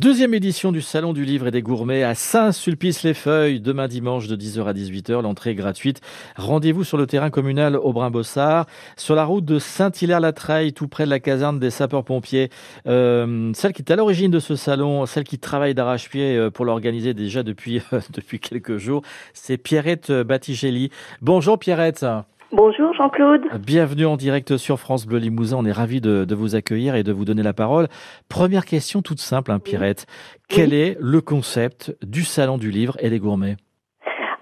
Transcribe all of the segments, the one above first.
Deuxième édition du Salon du Livre et des Gourmets à Saint-Sulpice-les-Feuilles, demain dimanche de 10h à 18h. L'entrée est gratuite. Rendez-vous sur le terrain communal au Brin-Bossard, sur la route de Saint-Hilaire-la-Treille, tout près de la caserne des sapeurs-pompiers. Euh, celle qui est à l'origine de ce salon, celle qui travaille d'arrache-pied euh, pour l'organiser déjà depuis, depuis quelques jours, c'est Pierrette Battigelli. Bonjour Pierrette. Bonjour Jean-Claude. Bienvenue en direct sur France Bleu Limousin. On est ravis de, vous accueillir et de vous donner la parole. Première question toute simple, hein, Pierrette. Quel est le concept du Salon du Livre et des Gourmets?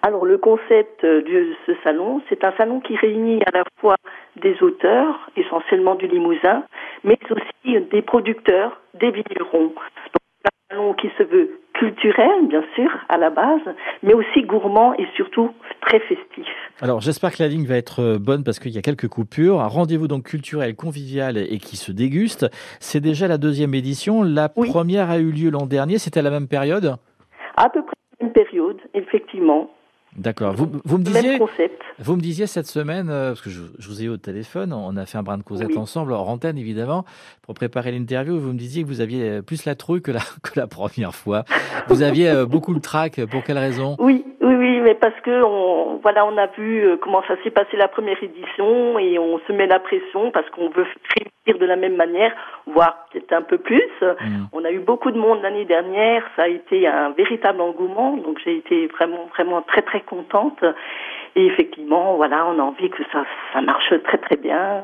Alors le concept de ce salon, c'est un salon qui réunit à la fois des auteurs, essentiellement du Limousin, mais aussi des producteurs, des vignerons. Donc, un salon qui se veut culturel, bien sûr, à la base, mais aussi gourmand et surtout très festif. Alors, j'espère que la ligne va être euh, bonne parce qu'il y a quelques coupures. Un rendez-vous donc culturel, convivial et qui se déguste. C'est déjà la deuxième édition. La première a eu lieu l'an dernier. C'était à la même période? À peu près la même période, effectivement. D'accord. Vous, vous, me disiez, vous me disiez cette semaine, euh, parce que je, vous ai eu au téléphone, on a fait un brin de causette ensemble, en antenne évidemment, pour préparer l'interview. Vous me disiez que vous aviez euh, plus la trouille que la, que la première fois. Vous aviez euh, beaucoup le trac. Pour quelle raison? Oui, oui, mais parce que on, voilà, on a vu comment ça s'est passé la première édition et on se met la pression parce qu'on veut réussir de la même manière, voire peut-être un peu plus. Mm. On a eu beaucoup de monde l'année dernière. Ça a été un véritable engouement. Donc j'ai été vraiment, vraiment très, très contente. Et effectivement, voilà, on a envie que ça, ça marche très très bien.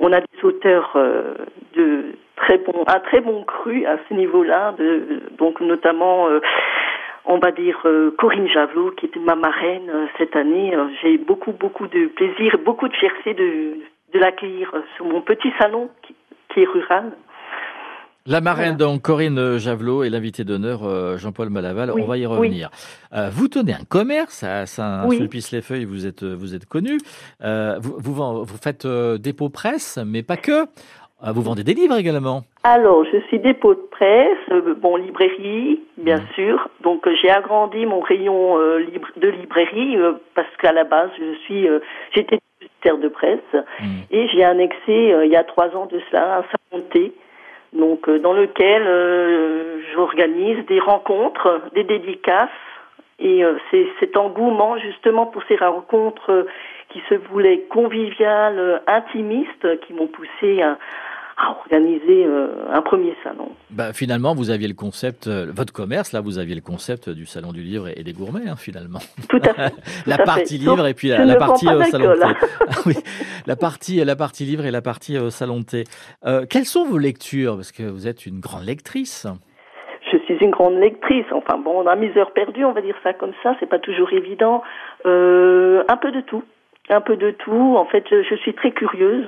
On a des auteurs euh, de très bon, un très bon cru à ce niveau-là, de, donc notamment. Euh, on va dire euh, Corinne Javelot, qui était ma marraine cette année. J'ai beaucoup, beaucoup de plaisir, beaucoup de fierté de, de l'accueillir sur mon petit salon qui, qui est rural. La marraine, donc Corinne Javelot et l'invité d'honneur euh, Jean-Paul Malaval. on va y revenir. Euh, vous tenez un commerce à Saint-Sulpice-les-Feuilles, vous êtes, vous êtes connu. Euh, vous, vous, vous, faites dépôt presse, mais pas que. Vous vendez des livres également Alors, je suis dépôt de presse, bon, librairie, bien mmh. sûr. Donc, j'ai agrandi mon rayon de librairie parce qu'à la base, je suis, j'étais de presse mmh. et j'ai annexé il y a trois ans de cela un salon thé donc euh, dans lequel euh, j'organise des rencontres, des dédicaces, et euh, c'est cet engouement justement pour ces rencontres qui se voulaient conviviales, intimistes, qui m'ont poussé à, à organiser euh, un premier salon. Bah, finalement, vous aviez le concept, euh, votre commerce, là, vous aviez le concept du salon du livre et, des gourmets, hein, finalement. Tout à fait. la partie livre et puis la, partie au salon de thé. Ah oui, la partie, la partie livre et la partie au salon de thé. Euh, quelles sont vos lectures? Parce que vous êtes une grande lectrice. Je suis une grande lectrice. Enfin bon, on a mis heures perdues, on va dire ça comme ça. C'est pas toujours évident. un peu de tout un peu de tout. En fait, je suis très curieuse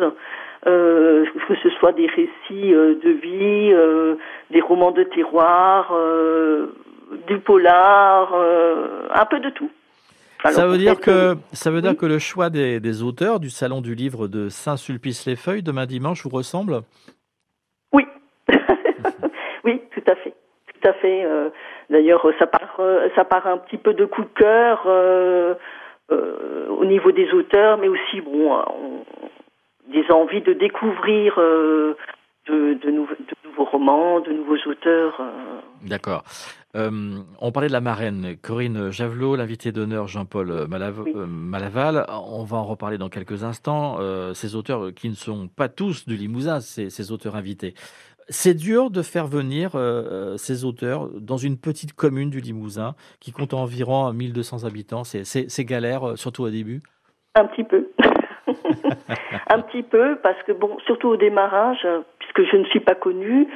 euh, que ce soit des récits euh, de vie, euh, des romans de terroir, du polar, un peu de tout. ça veut dire que ça veut dire que le choix des, des, auteurs du salon du livre de Saint-Sulpice-les-Feuilles demain dimanche vous ressemble? Oui, oui, tout à fait, tout à fait. D'ailleurs, ça part ça part un petit peu de coup de cœur. au niveau des auteurs, mais aussi bon, on, des envies de découvrir euh, de, de, nouveaux romans, de nouveaux auteurs. Euh. D'accord. Euh, on parlait de la marraine, Corinne Javelot, l'invité d'honneur Jean-Paul Malaval. On va en reparler dans quelques instants. ces auteurs qui ne sont pas tous du Limousin, ces, ces auteurs invités. C'est dur de faire venir ces auteurs dans une petite commune du Limousin qui compte environ 1200 habitants. C'est galère, surtout au début? Un petit peu. un petit peu, parce que bon, surtout au démarrage, puisque je ne suis pas connue,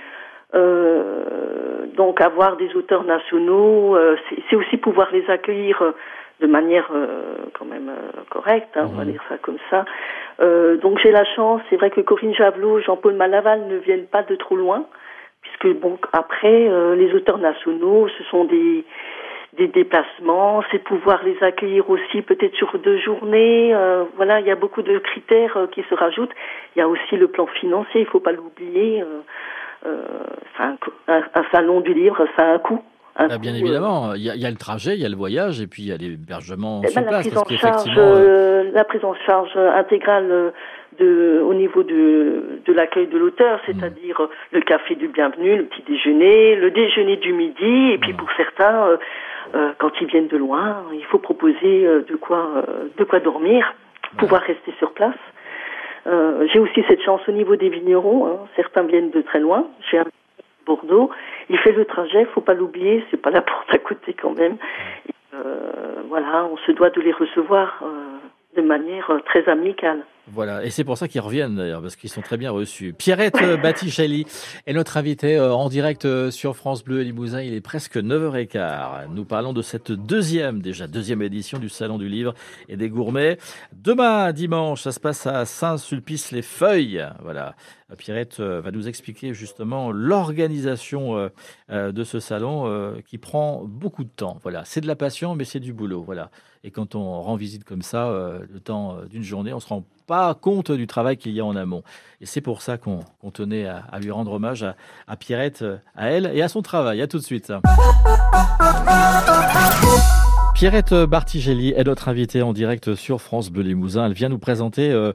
euh, donc avoir des auteurs nationaux, euh, c'est aussi pouvoir les accueillir de manière euh, quand même correcte, hein, on va mhm. dire ça comme ça. donc j'ai la chance, c'est vrai que Corinne Javelot, Jean-Paul Malaval ne viennent pas de trop loin, puisque bon après les auteurs nationaux, ce sont des des déplacements, c'est pouvoir les accueillir aussi peut-être sur deux journées. Euh, voilà, il y a beaucoup de critères euh, qui se rajoutent. Il y a aussi le plan financier, il ne faut pas l'oublier. Euh, un, un, salon du livre, ça a un coût bah, bien évidemment, il y, a, le trajet, il y a le voyage, et puis il y a l'hébergement eh sur ben, place. La prise, en charge, la prise en charge intégrale de, au niveau de, de l'accueil de l'auteur, mmh. c'est-à-dire le café du bienvenu, le petit déjeuner, le déjeuner du midi, et puis mmh. pour certains, euh, euh, quand ils viennent de loin, il faut proposer euh, de quoi, de quoi dormir, pouvoir rester sur place. J'ai aussi cette chance au niveau des vignerons. Hein. Certains viennent de très loin. J'ai un Bordeaux. Il fait le trajet, faut pas l'oublier. C'est pas la porte à côté quand même. voilà, on se doit de les recevoir de manière très amicale. Voilà, et c'est pour ça qu'ils reviennent d'ailleurs, parce qu'ils sont très bien reçus. Pierrette Batticelli est notre invitée euh, en direct euh, sur France Bleu Limousin. Il est presque 9h15. Nous parlons de cette deuxième, déjà deuxième édition du Salon du Livre et des Gourmets. Demain, dimanche, ça se passe à Saint-Sulpice-les-Feuilles. Voilà. Pierrette euh, va nous expliquer justement l'organisation de ce salon qui prend beaucoup de temps. Voilà, c'est de la passion, mais c'est du boulot. Voilà. Et quand on rend visite comme ça, le temps d'une journée, on se rend pas compte du travail qu'il y a en amont. Et c'est pour ça qu'on tenait à, lui rendre hommage à, à Pierrette, à elle et à son travail. À tout de suite. Pierrette Bartigelli est notre invitée en direct sur France Bleu Limousin. Elle vient nous présenter euh,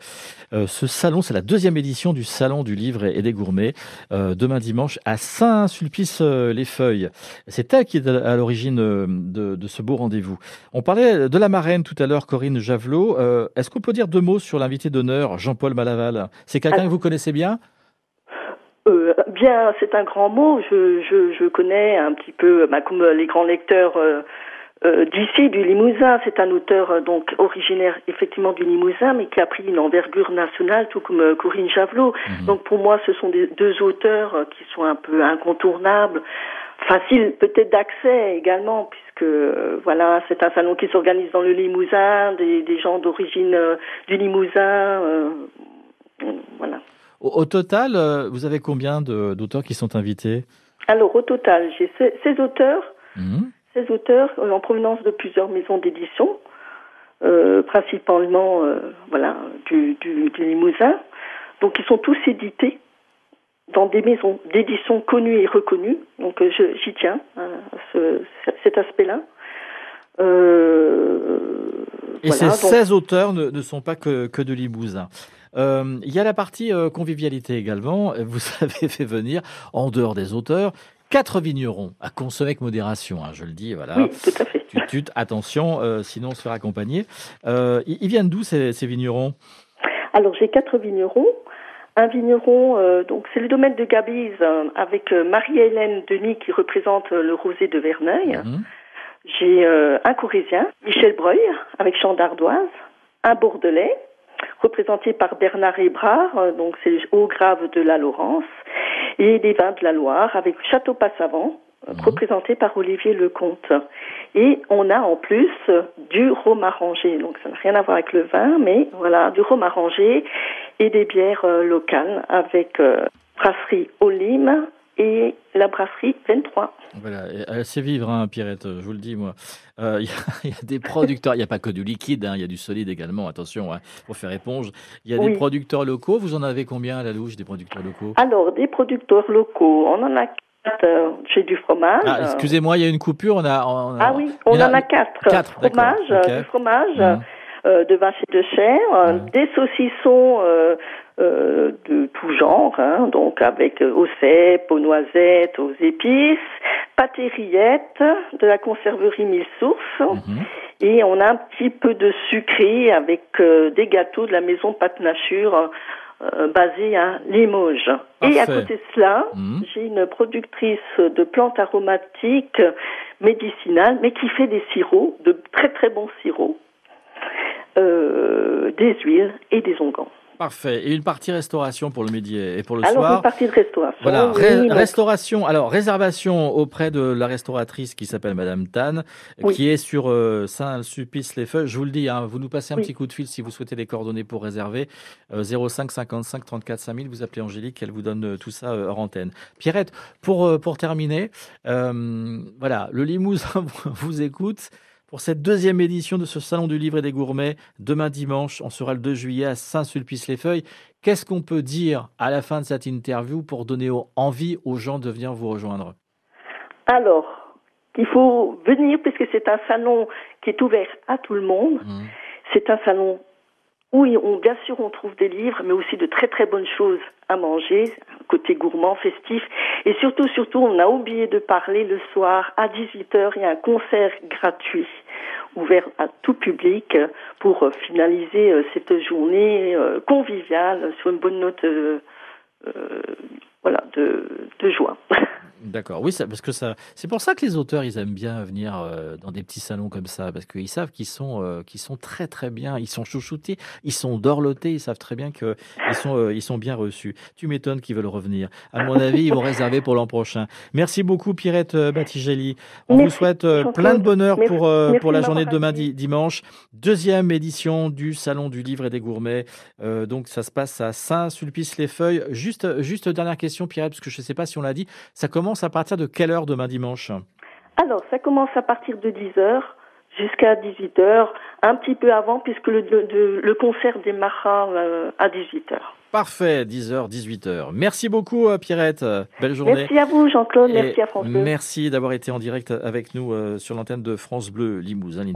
euh, ce salon. C'est la deuxième édition du Salon du Livre et des Gourmets, euh, demain dimanche à Saint-Sulpice-les-Feuilles. C'est elle qui est à l'origine de, ce beau rendez-vous. On parlait de la marraine tout à l'heure, Corinne Javelot. Est-ce qu'on peut dire deux mots sur l'invité d'honneur, Jean-Paul Malaval? C'est quelqu'un que vous connaissez bien? Bien, c'est un grand mot. Je, connais un petit peu, bah, comme les grands lecteurs euh, d'ici du Limousin. C'est un auteur euh, donc originaire effectivement du Limousin, mais qui a pris une envergure nationale, tout comme euh, Corinne Javelot. Mhm. Donc pour moi, ce sont deux auteurs euh, qui sont un peu incontournables, faciles peut-être d'accès également, puisque voilà, c'est un salon qui s'organise dans le Limousin, des, gens d'origine du Limousin, voilà. Au, total, vous avez combien d'auteurs qui sont invités? Alors au total, j'ai 16 auteurs. Mhm. 16 auteurs en provenance de plusieurs maisons d'édition, euh, principalement euh, voilà, du, du, Limousin. Donc ils sont tous édités dans des maisons d'édition connues et reconnues. Donc euh, j'y tiens hein, à cet aspect-là. Et ces 16 auteurs ne, sont pas que, que de Limousin. Il y a la partie convivialité également. Vous avez fait venir, en dehors des auteurs, quatre vignerons à consommer avec modération, hein, je le dis, voilà. Oui, tout à fait. Attention, euh, sinon on se fait accompagner. Euh, ils, viennent d'où ces, vignerons? Alors j'ai quatre vignerons. Un vigneron, euh, donc c'est le domaine de Gabise avec Marie-Hélène Denis qui représente le rosé de Verneuil. Mhm. J'ai un Corésien, Michel Breuil, avec Champ d'Ardoise, un Bordelais, représenté par Bernard Hébrard, donc c'est haut grave de la Laurence, et des vins de la Loire avec Château Passavant, mhm. représenté par Olivier Lecomte. Et on a en plus du rhum arrangé, donc ça n'a rien à voir avec le vin, mais voilà, du rhum arrangé et des bières euh, locales avec euh, brasserie Olim et la brasserie 23. Voilà, elle sait vivre, hein, Pierrette, je vous le dis, moi. Euh, il y, a des producteurs, il n'y a pas que du liquide, hein, il y a du solide également, attention, hein, pour faire éponge. Il y a des producteurs locaux, vous en avez combien à la louche, des producteurs locaux? Alors, des producteurs locaux, on en a quatre euh, j'ai du fromage. Ah, excusez-moi, il y a une coupure, on a... ah oui, on en a, quatre. quatre fromage, du fromage, mmh. Euh, de vache et de chair, mmh. des saucissons euh, de tout genre, hein, donc avec euh, aux cèpes, aux noisettes, aux épices, pâté de la conserverie Mille Sources, mhm. et on a un petit peu de sucré avec euh, des gâteaux de la maison Pâte Nature basée à Limoges. Et à côté de cela, mhm. j'ai une productrice de plantes aromatiques médicinales, mais qui fait des sirops, de très très bons sirops, des huiles et des onguents. Parfait. Et une partie restauration pour le midi et pour le alors, soir. une partie de restauration. Voilà, restauration. Alors, réservation auprès de la restauratrice qui s'appelle Madame Tan, qui est sur euh, Saint-Sulpice-les-Feuilles. Je vous le dis, hein, vous nous passez un petit coup de fil si vous souhaitez les coordonnées pour réserver. 05 55 34 5000. Vous appelez Angélique, elle vous donne euh, tout ça euh, hors antenne. Pierrette, pour, pour terminer, voilà, le Limousin vous écoute. Pour cette deuxième édition de ce Salon du Livre et des Gourmets, demain dimanche, on sera le 2 juillet à Saint-Sulpice-les-Feuilles. Qu'est-ce qu'on peut dire à la fin de cette interview pour donner envie aux gens de venir vous rejoindre? Alors, qu'il faut venir puisque c'est un salon qui est ouvert à tout le monde. Mmh. C'est un salon où on, bien sûr on trouve des livres, mais aussi de très très bonnes choses à manger, côté gourmand, festif. Et surtout, surtout, on a oublié de parler le soir à 18h, il y a un concert gratuit ouvert à tout public pour finaliser euh, cette journée euh, conviviale sur une bonne note euh, voilà, de, de joie. D'accord, oui, ça, parce que ça, c'est pour ça que les auteurs, ils aiment bien venir euh, dans des petits salons comme ça, parce qu'ils savent qu'ils sont, euh, qu'ils sont très très bien, ils sont chouchoutés, ils sont dorlotés, ils savent très bien qu'ils sont, euh, ils sont bien reçus. Tu m'étonnes qu'ils veulent revenir. À mon avis, ils vont réserver pour l'an prochain. Merci beaucoup, Pierrette Battigeli. On vous souhaite plein de bonheur pour, pour la journée de demain dimanche. Deuxième édition du Salon du Livre et des Gourmets. donc, ça se passe à Saint-Sulpice-les-Feuilles. Juste, juste dernière question, Pierrette, parce que je ne sais pas si on l'a dit, ça commence à partir de quelle heure demain dimanche Alors, ça commence à partir de 10h jusqu'à 18h, un petit peu avant, puisque le, le, concert démarrera euh, à 18h. Parfait, 10h, 18h. Merci beaucoup, euh, Pierrette. Belle journée. Merci à vous, Jean-Claude. Merci à France Bleu. Merci d'avoir été en direct avec nous euh, sur l'antenne de France Bleu Limousin.